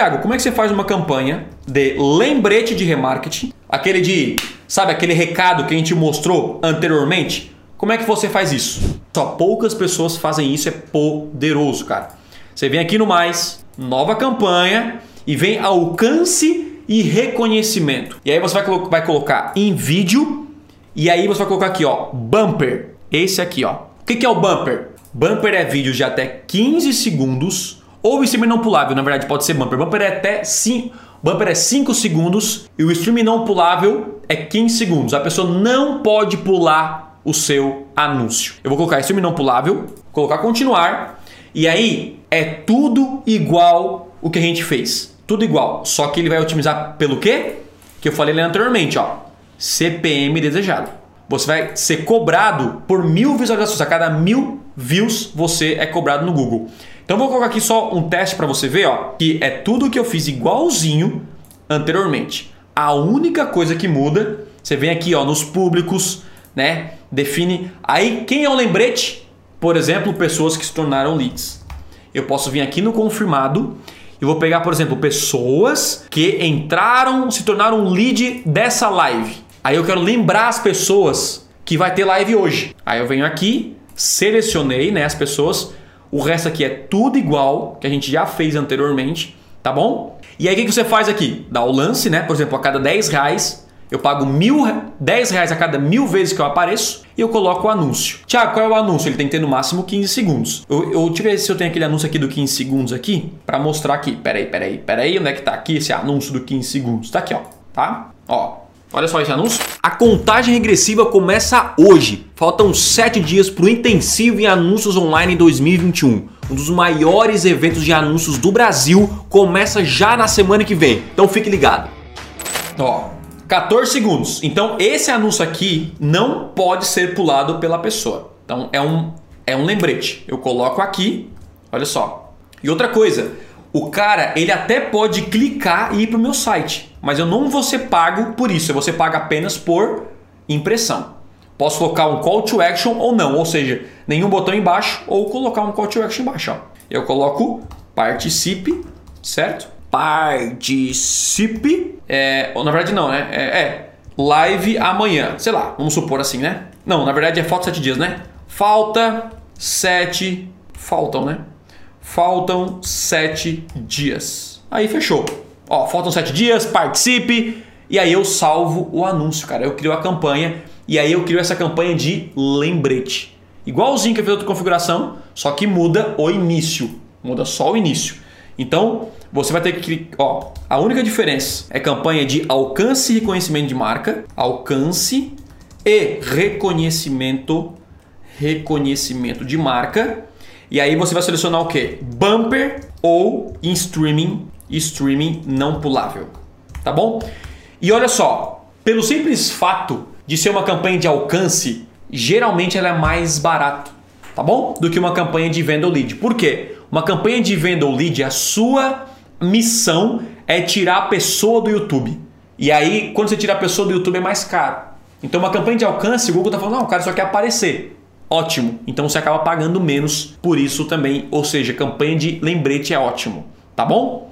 Tiago, como é que você faz uma campanha de lembrete de remarketing? Aquele de, sabe, aquele recado que a gente mostrou anteriormente? Como é que você faz isso? Só poucas pessoas fazem isso, é poderoso, cara. Você vem aqui no mais, nova campanha e vem alcance e reconhecimento. E aí você vai, colo vai colocar em vídeo e aí você vai colocar aqui, ó, bumper. Esse aqui, ó. O que, que é o bumper? Bumper é vídeo de até 15 segundos ou stream não pulável, na verdade, pode ser bumper. Bumper é até 5, bumper é 5 segundos e o stream não pulável é 15 segundos. A pessoa não pode pular o seu anúncio. Eu vou colocar stream não pulável, colocar continuar e aí é tudo igual o que a gente fez. Tudo igual, só que ele vai otimizar pelo quê? Que eu falei anteriormente, ó. CPM desejado. Você vai ser cobrado por mil visualizações. A cada mil views você é cobrado no Google. Então vou colocar aqui só um teste para você ver, ó, que é tudo que eu fiz igualzinho anteriormente. A única coisa que muda, você vem aqui, ó, nos públicos, né? Define aí quem é o lembrete, por exemplo, pessoas que se tornaram leads. Eu posso vir aqui no confirmado e vou pegar, por exemplo, pessoas que entraram, se tornaram lead dessa live. Aí eu quero lembrar as pessoas que vai ter live hoje. Aí eu venho aqui, selecionei né, as pessoas, o resto aqui é tudo igual que a gente já fez anteriormente, tá bom? E aí o que você faz aqui? Dá o lance, né? Por exemplo, a cada 10 reais eu pago mil, 10 reais a cada mil vezes que eu apareço e eu coloco o anúncio. Tiago, qual é o anúncio? Ele tem que ter no máximo 15 segundos. Eu, eu deixa eu ver se eu tenho aquele anúncio aqui do 15 segundos aqui para mostrar aqui. Peraí, peraí, peraí. Onde é que tá aqui esse anúncio do 15 segundos? Tá aqui, ó. Tá? Ó, Olha só esse anúncio. A contagem regressiva começa hoje. Faltam 7 dias para o intensivo em anúncios online em 2021. Um dos maiores eventos de anúncios do Brasil começa já na semana que vem. Então fique ligado. Ó, 14 segundos. Então esse anúncio aqui não pode ser pulado pela pessoa. Então é um é um lembrete. Eu coloco aqui. Olha só. E outra coisa, o cara ele até pode clicar e ir para o meu site, mas eu não vou ser pago por isso, ser pago apenas por impressão. Posso colocar um call to action ou não, ou seja, nenhum botão embaixo ou colocar um call to action embaixo. Ó. Eu coloco participe, certo? Participe, é, ou na verdade não, né? É, é, live amanhã, sei lá, vamos supor assim, né? Não, na verdade é falta sete dias, né? Falta sete, faltam, né? faltam sete dias. Aí fechou. Ó, faltam sete dias, participe. E aí eu salvo o anúncio, cara. Eu crio a campanha e aí eu crio essa campanha de lembrete. Igualzinho que eu fiz outra configuração, só que muda o início. Muda só o início. Então, você vai ter que. Ó, a única diferença é campanha de alcance e reconhecimento de marca, alcance e reconhecimento, reconhecimento de marca e aí você vai selecionar o que? Bumper ou em streaming, streaming não pulável. Tá bom? E olha só, pelo simples fato de ser uma campanha de alcance, geralmente ela é mais barata, tá bom? Do que uma campanha de venda ou lead. Por quê? Uma campanha de venda ou lead, a sua missão é tirar a pessoa do YouTube. E aí, quando você tira a pessoa do YouTube, é mais caro. Então, uma campanha de alcance, o Google está falando, não, o cara só quer aparecer ótimo. Então você acaba pagando menos por isso também. Ou seja, campanha de lembrete é ótimo, tá bom?